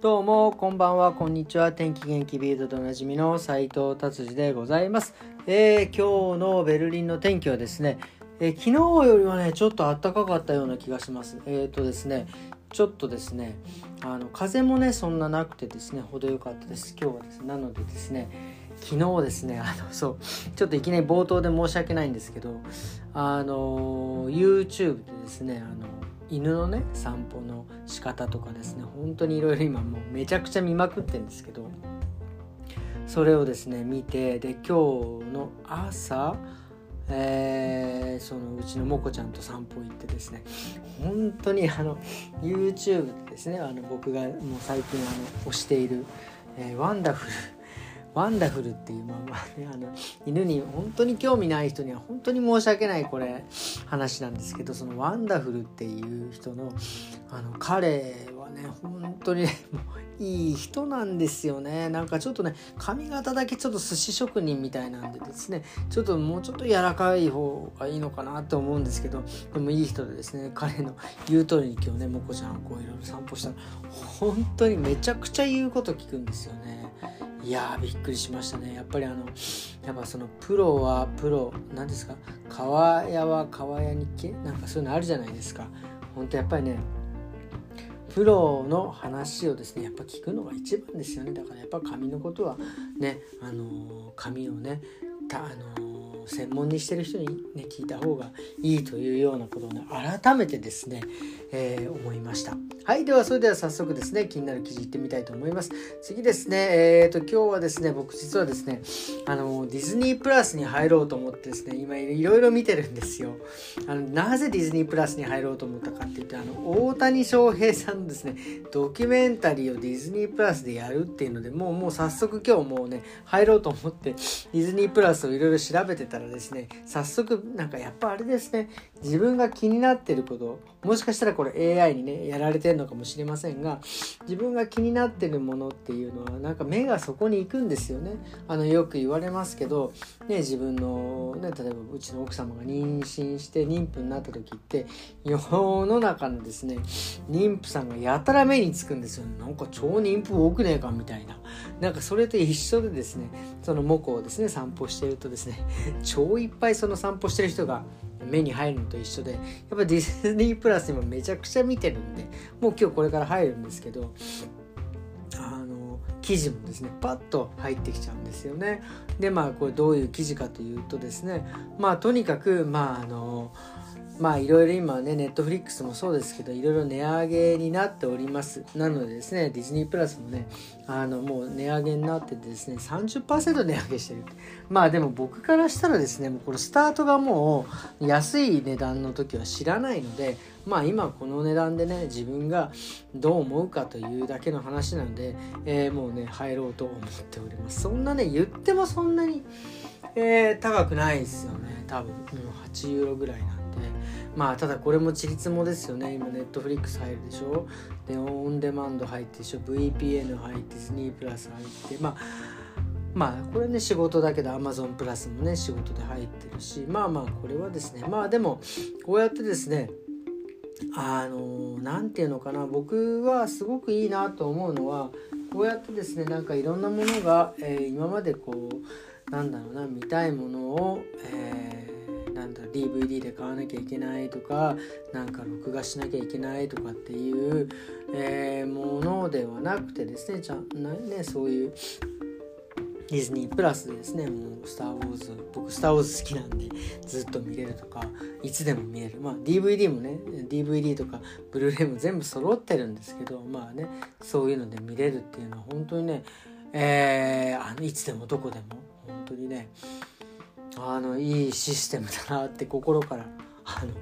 どうもこんばんは。こんにちは。天気元気ビートでおなじみの斉藤達治でございます、えー、今日のベルリンの天気はですね、えー、昨日よりはねちょっと暖かかったような気がします。えっ、ー、とですねちょっとですねあの風もねそんななくてですね程よかったです。今日はですねなのでですね昨日ですねあのそうちょっといきなり冒頭で申し訳ないんですけどあの YouTube でですねあの犬のね散歩の仕方とかですね本当にいろいろ今もうめちゃくちゃ見まくってるんですけどそれをですね見てで今日の朝えー、そのうちのもこちゃんと散歩行ってですね本当にあの YouTube でですねあの僕がもう最近あの推している、えー、ワンダフルワンダフルっていう、まあまあね、あの犬に本当に興味ない人には本当に申し訳ないこれ話なんですけどそのワンダフルっていう人のあの彼はね本当にねもういい人なんですよねなんかちょっとね髪型だけちょっと寿司職人みたいなんでですねちょっともうちょっと柔らかい方がいいのかなと思うんですけどでもいい人でですね彼の言う通りに今日ねもこちゃんこういろいろ散歩したら本当にめちゃくちゃ言うこと聞くんですよね。いやびっくりしましたね。やっぱりあのやっぱそのプロはプロ何ですか？川屋は川屋日記なんかそういうのあるじゃないですか。本当やっぱりねプロの話をですねやっぱ聞くのが一番ですよね。だからやっぱ紙のことはねあの紙をねたあの専門にしてる人にね聞いた方がいいというようなことをね改めてですね、えー、思いました。はいではそれでは早速ですね気になる記事いってみたいと思います。次ですねえっ、ー、と今日はですね僕実はですねあのディズニープラスに入ろうと思ってですね今いろいろ見てるんですよ。あのなぜディズニープラスに入ろうと思ったかっていうとあの大谷翔平さんのですねドキュメンタリーをディズニープラスでやるっていうのでもうもう早速今日もうね入ろうと思ってディズニープラスをいろいろ調べてたらですね早速なんかやっぱあれですね自分が気になってることもしかしたらこれ AI にねやられてるのかもしれませんが自分が気になってるものっていうのはなんか目がそこに行くんですよね。あのよく言われますけど、ね、自分の、ね、例えばうちの奥様が妊娠して妊婦になった時って世の中のですね妊婦さんがやたら目につくんですよ、なんか超妊婦多くねえかみたいな。なんかそれと一緒でですねそのモコをですね散歩してるとですね超いっぱいその散歩してる人が目に入るのと一緒でやっぱディズニープラス今めちゃくちゃ見てるんでもう今日これから入るんですけどあの記事もですねパッと入ってきちゃうんですよね。でまあこれどういう記事かというとですねまあとにかくまああのまあいろいろ今ねネットフリックスもそうですけどいろいろ値上げになっております。なのでですねディズニープラスもねあのもう値上げになっててですね30%値上げしてるまあでも僕からしたらですねもうこのスタートがもう安い値段の時は知らないのでまあ今この値段でね自分がどう思うかというだけの話なので、えー、もうね入ろうと思っております。そんなね言ってもそんなに、えー、高くないですよね。多分、うん、8ユーロぐらいなまあただこれもちりつもですよね。今ネットフリックス入るでしょ。でオンデマンド入ってでしょ VPN 入ってディズニープラス入って。まあまあこれね仕事だけど Amazon プラスもね仕事で入ってるし。まあまあこれはですね。まあでもこうやってですねあの何て言うのかな。僕はすごくいいなと思うのはこうやってですねなんかいろんなものが、えー、今までこうなんだろうな見たいものを、えーなんだ DVD で買わなきゃいけないとかなんか録画しなきゃいけないとかっていう、えー、ものではなくてですねちゃんねそういうディズニープラスでですねもう「スター・ウォーズ」僕「スター・ウォーズ」好きなんでずっと見れるとかいつでも見れる。まあ DVD もね DVD とかブルーレイも全部揃ってるんですけどまあねそういうので見れるっていうのは本当にねえー、あのいつでもどこでも本当にねあのいいシステムだなって心から あの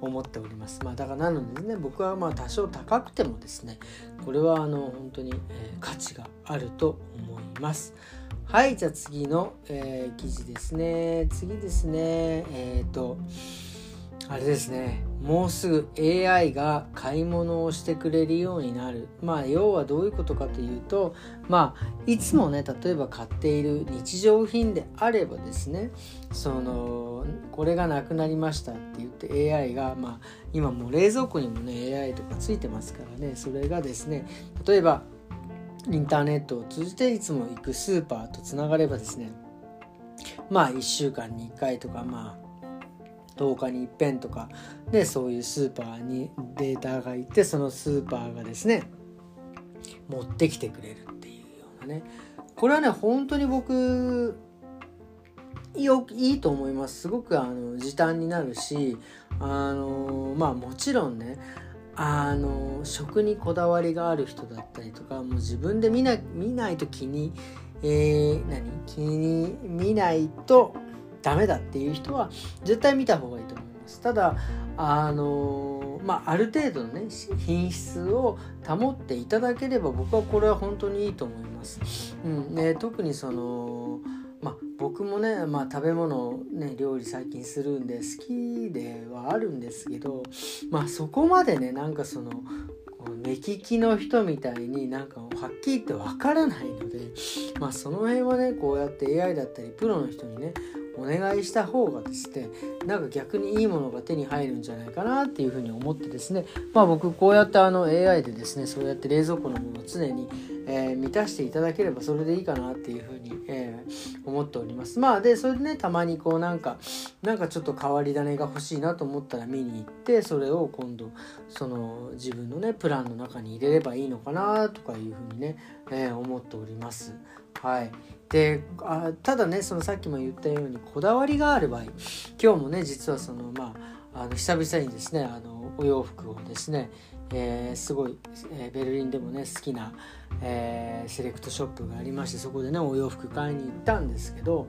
思っております。まあ、だからなのでね僕はまあ多少高くてもですねこれはあの本当に、え、価値があると思います。はいじゃあ次の、えー、記事ですね次ですねえっ、ー、とあれですねもうすぐ AI が買い物をしてくれるようになる。まあ要はどういうことかというとまあいつもね例えば買っている日常品であればですねそのこれがなくなりましたって言って AI がまあ今もう冷蔵庫にもね AI とかついてますからねそれがですね例えばインターネットを通じていつも行くスーパーとつながればですねまあ1週間に1回とかまあ10日に一遍とかでそういうスーパーにデータがいてそのスーパーがですね持ってきてくれるっていうようなね。これはね本当に僕よいいと思います。すごくあの時短になるしあのまあもちろんねあの食にこだわりがある人だったりとかもう自分で見な見ないと気に、えー、何？気に見ないとダメだっていう人は絶対見た方がいいと思います。ただあのまあある程度のね品質を保っていただければ僕はこれは本当にいいと思います、うん。ね、特にそのまあ、僕もね、まあ、食べ物ね料理最近するんで好きではあるんですけど、まあ、そこまでねなんかその目利きの人みたいになんかはっきり言ってわからないので、まあ、その辺はねこうやって AI だったりプロの人にねお願いした方がですねなんか逆にいいものが手に入るんじゃないかなっていうふうに思ってですねまあ僕こうやってあの AI でですねそうやって冷蔵庫のものを常に、えー、満たしていただければそれでいいかなっていうふうに、えー、思っております。まあでそれでねたまにこうなんかなんかちょっと変わり種が欲しいなと思ったら見に行ってそれを今度その自分のねプランの中に入れればいいのかなとかいうふうにね、えー、思っております。はい。であただねそのさっきも言ったようにこだわりがある場合今日もね実はそのまああの久々にですねあのお洋服をですね、えー、すごい、えー、ベルリンでもね好きな、えー、セレクトショップがありましてそこでねお洋服買いに行ったんですけど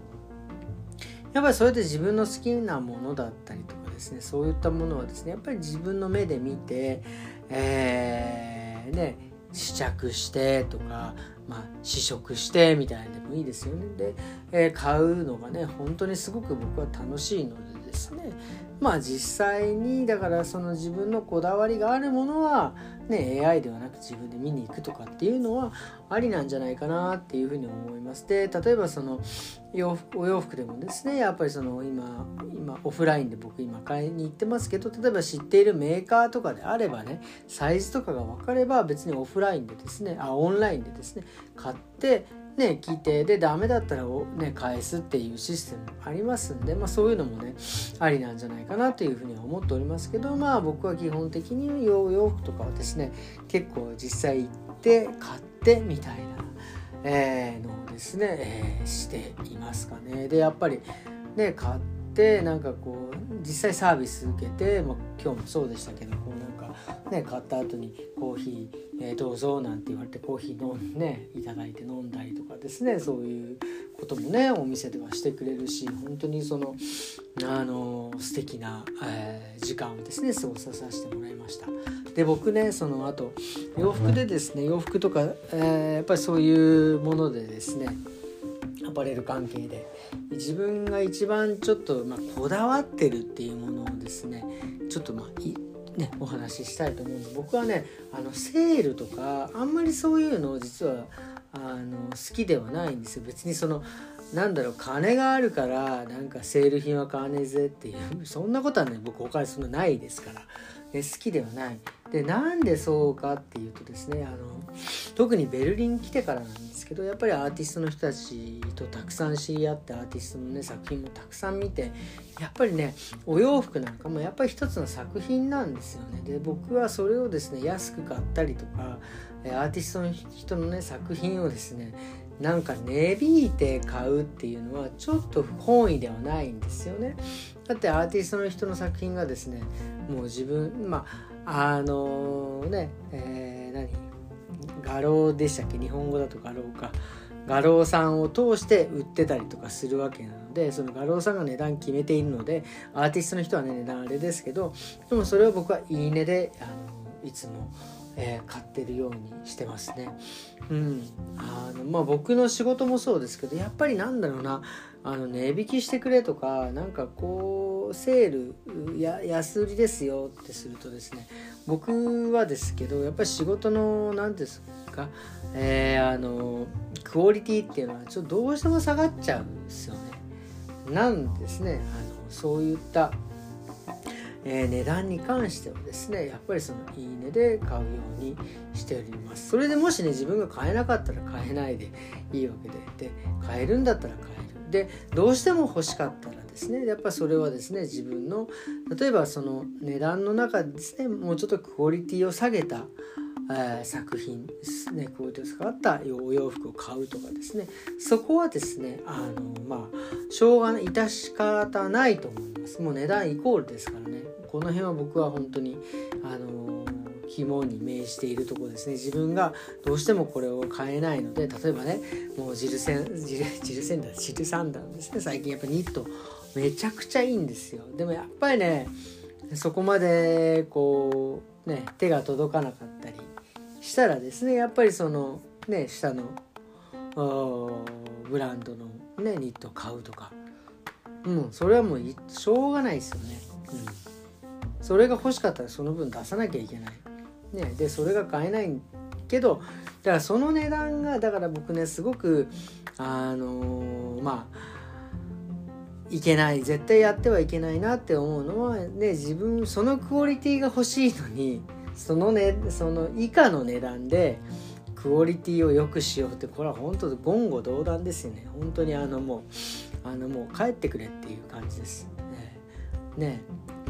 やっぱりそれで自分の好きなものだったりとかですねそういったものはですねやっぱり自分の目で見て、えー、ね試着してとかまあ、試食してみたいなでもいいですよね。で、え、買うのがね本当にすごく僕は楽しいのでですね。まあ実際にだからその自分のこだわりがあるものは、ね、AI ではなく自分で見に行くとかっていうのはありなんじゃないかなっていうふうに思います。で例えばその洋服お洋服でもですねやっぱりその今今オフラインで僕今買いに行ってますけど例えば知っているメーカーとかであればねサイズとかが分かれば別にオフラインでですねあオンラインでですね買ってね、聞いてでダメだったら、ね、返すっていうシステムありますんで、まあ、そういうのもねありなんじゃないかなというふうには思っておりますけどまあ僕は基本的に洋洋服とかはですね結構実際行って買ってみたいな、えー、のをですね、えー、していますかね。でやっぱりね買ってなんかこう実際サービス受けて、まあ、今日もそうでしたけどこうなんかね買った後にコーヒーえー、どうぞなんて言われてコーヒー飲んでねいただいて飲んだりとかですねそういうこともねお店ではしてくれるし本当にそのあの素敵な、えー、時間をですね過ごさせてもらいました。で僕ねその後洋服でですね洋服とか、えー、やっぱりそういうものでですねアパレル関係で。自分が一番ちょっと、まあ、こだわってるっていうものをですねちょっとまあね、お話ししたいと思うんで僕はねあのセールとかあんまりそういうのを実はあの好きではないんですよ。別にそのなんだろう金があるからなんかセール品は買わねえぜっていうそんなことはね僕お金そんなないですから、ね、好きではない。でなんでそうかっていうとですねあの特にベルリン来てからなんですけどやっぱりアーティストの人たちとたくさん知り合ってアーティストのね作品もたくさん見てやっぱりねお洋服なんかもやっぱり一つの作品なんですよね。で僕はそれをですね安く買ったりとかアーティストの人のね作品をですねなんか値引いて買うっていうのはちょっと不本意ではないんですよね。だってアーティストの人の作品がですねもう自分まああのー、ねえー、何？画廊でしたっけ？日本語だと画廊か。画廊さんを通して売ってたりとかするわけなのでその画廊さんが値段決めているのでアーティストの人はね値段あれですけどでもそれを僕はいいねであのいつも、えー、買ってるようにしてますね。うんあのまあ、僕の仕事もそうですけどやっぱりなんだろうなあの値引きしてくれとかなんかこうセールや安売りですよってするとですね僕はですけどやっぱり仕事の何ですか、えー、あのクオリティっていうのはちょっとどうしても下がっちゃうんですよね。なんですねあのそういった、えー、値段に関してはですねやっぱりそのいいねで買うようにしております。それでもしね自分が買えなかったら買えないでいいわけでで買えるんだったら買える。でどうしても欲しかったらですねやっぱそれはですね自分の例えばその値段の中ですねもうちょっとクオリティを下げたえ、作品ですねこういう使ったお洋服を買うとかですねそこはですねあのまあしょうがない致し方ないと思います。もう値段イコールですからこの辺は僕は本当にあの肝に銘じているところですね。自分がどうしてもこれを買えないので例えばねもうジルセンジルジルセンダージルサンダーですね。最近やっぱニットめちゃくちゃいいんですよ。でもやっぱりねそこまでこうね手が届かなかったりしたらですねやっぱりそのね下のブランドの、ね、ニットを買うとか。うんそれはもうしょうがないですよね。うん、それが欲しかったらその分出さなきゃいけない。ね、でそれが買えないけどだからその値段がだから僕ねすごくあのー、まあいけない。絶対やってはいけないなって思うのはね自分そのクオリティが欲しいのにそのねその以下の値段でクオリティを良くしようってこれは本当言語道断ですよね。本当にあのもうあのもう帰ってくれっていう感じです。ね。ね。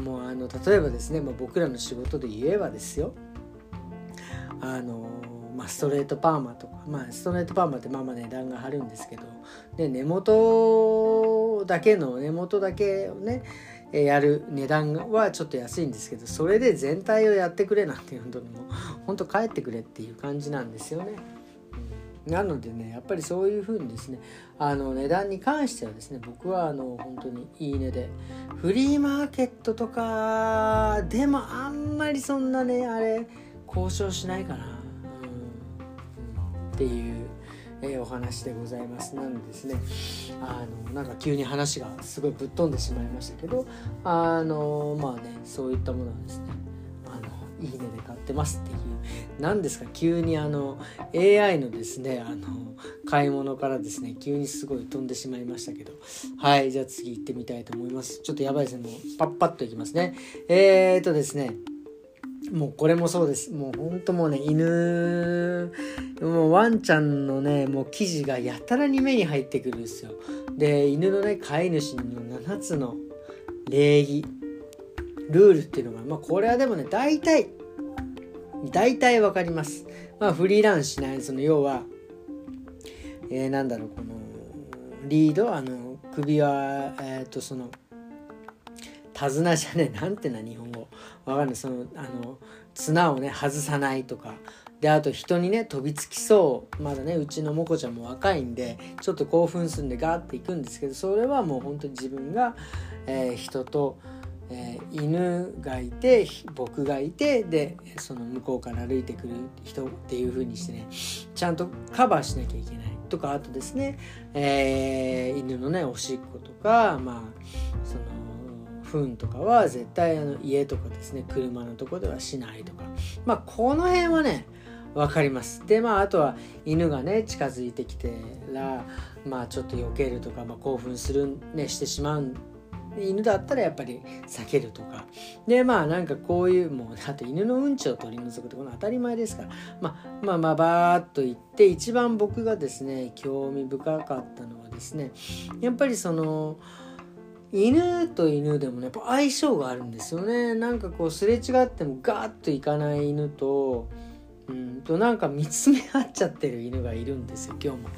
もうあの例えばですね、まあ、僕らの仕事で言えばですよあのまあ、ストレートパーマとか、まあ、ストレートパーマってまあまあ値段が張るんですけどで根元だけの根元だけをねやる値段はちょっと安いんですけどそれで全体をやってくれなんていうのにも本当帰ってくれっていう感じなんですよね。なのでねやっぱりそういうふうにですねあの値段に関してはですね僕はあの本当にいいねでフリーマーケットとかでもあんまりそんなねあれ交渉しないかな、うん、っていうえー、お話でございますなんですね。あのなんか急に話がすごいぶっ飛んでしまいましたけどあのまあねそういったものはですねいいねで買ってますっていう。何ですか？急にあの AI のですねあの買い物からですね急にすごい飛んでしまいましたけど。はいじゃあ次行ってみたいと思います。ちょっとやばいですね。もうパッパッといきますね。えー、っとですね。もうこれもそうです。もうほんともうね、犬、もうワンちゃんのね、もう生地がやたらに目に入ってくるんですよ。で、犬のね、飼い主の7つの礼儀、ルールっていうのが、まあこれはでもね、大体、大体わかります。まあフリーランしない、その要は、えー、なんだろう、この、リード、あの、首は、えっ、ー、と、その、手綱じゃね なんてな日本語。わかんない。そのあの綱をね外さないとか。であと人にね飛びつきそう。まだねうちのモコちゃんも若いんでちょっと興奮するんでガーっていくんですけどそれはもう本当に自分が、えー、人と、えー、犬がいて僕がいてでその向こうから歩いてくる人っていう風にしてねちゃんとカバーしなきゃいけない。とかあとですね、えー、犬のねおしっことかまあその糞とかは絶対あの家とかですね車のとこではしないとか。まあこの辺はね分かります。でまああとは犬がね近づいてきてらまあちょっと避けるとか、まあ、興奮するねしてしまう犬だったらやっぱり避けるとか。でまあなんかこういうもうあと犬のうんちを取り除くってこの当たり前ですから、まあ、まあまあバーっと言って一番僕がですね興味深かったのはですねやっぱりその犬と犬でもねやっぱ相性があるんですよね。なんかこうすれ違ってもガーッといかない犬とうんとなんか見つめ合っちゃってる犬がいるんですよ今日も。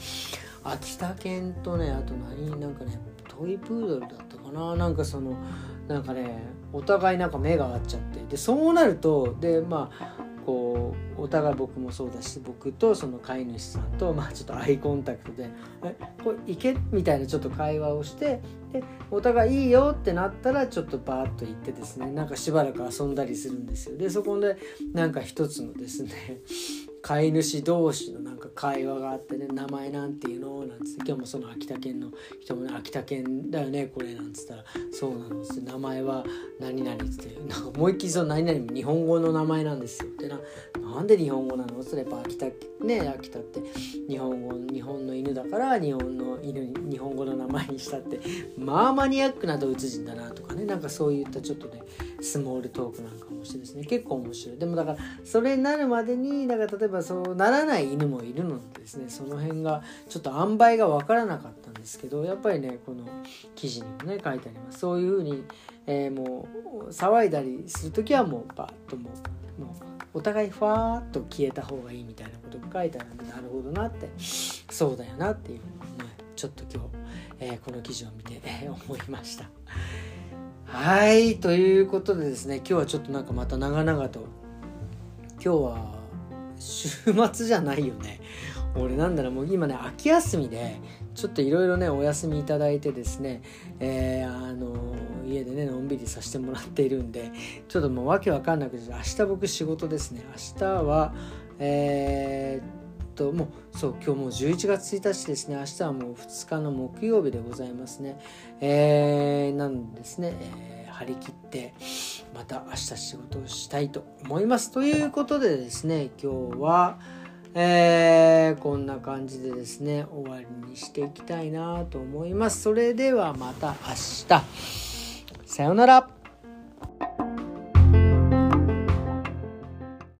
秋田犬とねあと何なんかねトイプードルだったかな？なんかそのなんかねお互いなんか目が合っちゃって。でそうなるとでまあこうお互い僕もそうだし僕とその飼い主さんと、まあ、ちょっとアイコンタクトで「えこれ行け?」みたいなちょっと会話をしてでお互いいいよってなったらちょっとバーッと行ってですねなんかしばらく遊んだりするんですよ。でそこでなんか一つのですね飼い主同士のなんか会話があってね名前なんていうのなんつって今日もその秋田県の人もね秋田県だよねこれなんつったら。そうなのっつって名前は何々っつってなんか思いっきりその何々も日本語の名前なんですよ。ってな。なんで日本語なの？っつったらやっぱ秋田ね秋田って。日本語日本の犬だから日本の犬に日本語の名前にしたって。まあマニアックなドイツ人だなとかね。なんかそういったちょっとねスモールトークなんかもしてですね。結構面白い。でもだからそれになるまでにだから例えばそうならない犬もいるのでですね。その辺がちょっと塩梅が分からなかったんですけどやっぱりねこの記事にもね書いてあります。そういうふうに、えー、もう騒いだりする時はもうバッともうもうお互いファーッと消えた方がいいみたいなことが書いてあるんでなるほどなって。そうだよなっていう。のをねちょっと今日、えー、この記事を見て、えー、思いました。はいということでですね今日はちょっとなんかまた長々と。今日は週末じゃないよね。俺なんだろうもう今ね秋休みでちょっといろいろねお休みいただいてですね、えー、あの家でねのんびりさせてもらっているんでちょっともうわけわかんなくて明日僕仕事ですね。明日はえー、っともうそう今日もう11月1日ですね。明日はもう2日の木曜日でございますね。えー、なんですね、えー、張り切ってまた明日仕事をしたいと思います。ということでですね今日はえー、こんな感じでですね終わりにしていきたいなと思います。それではまた明日。さようなら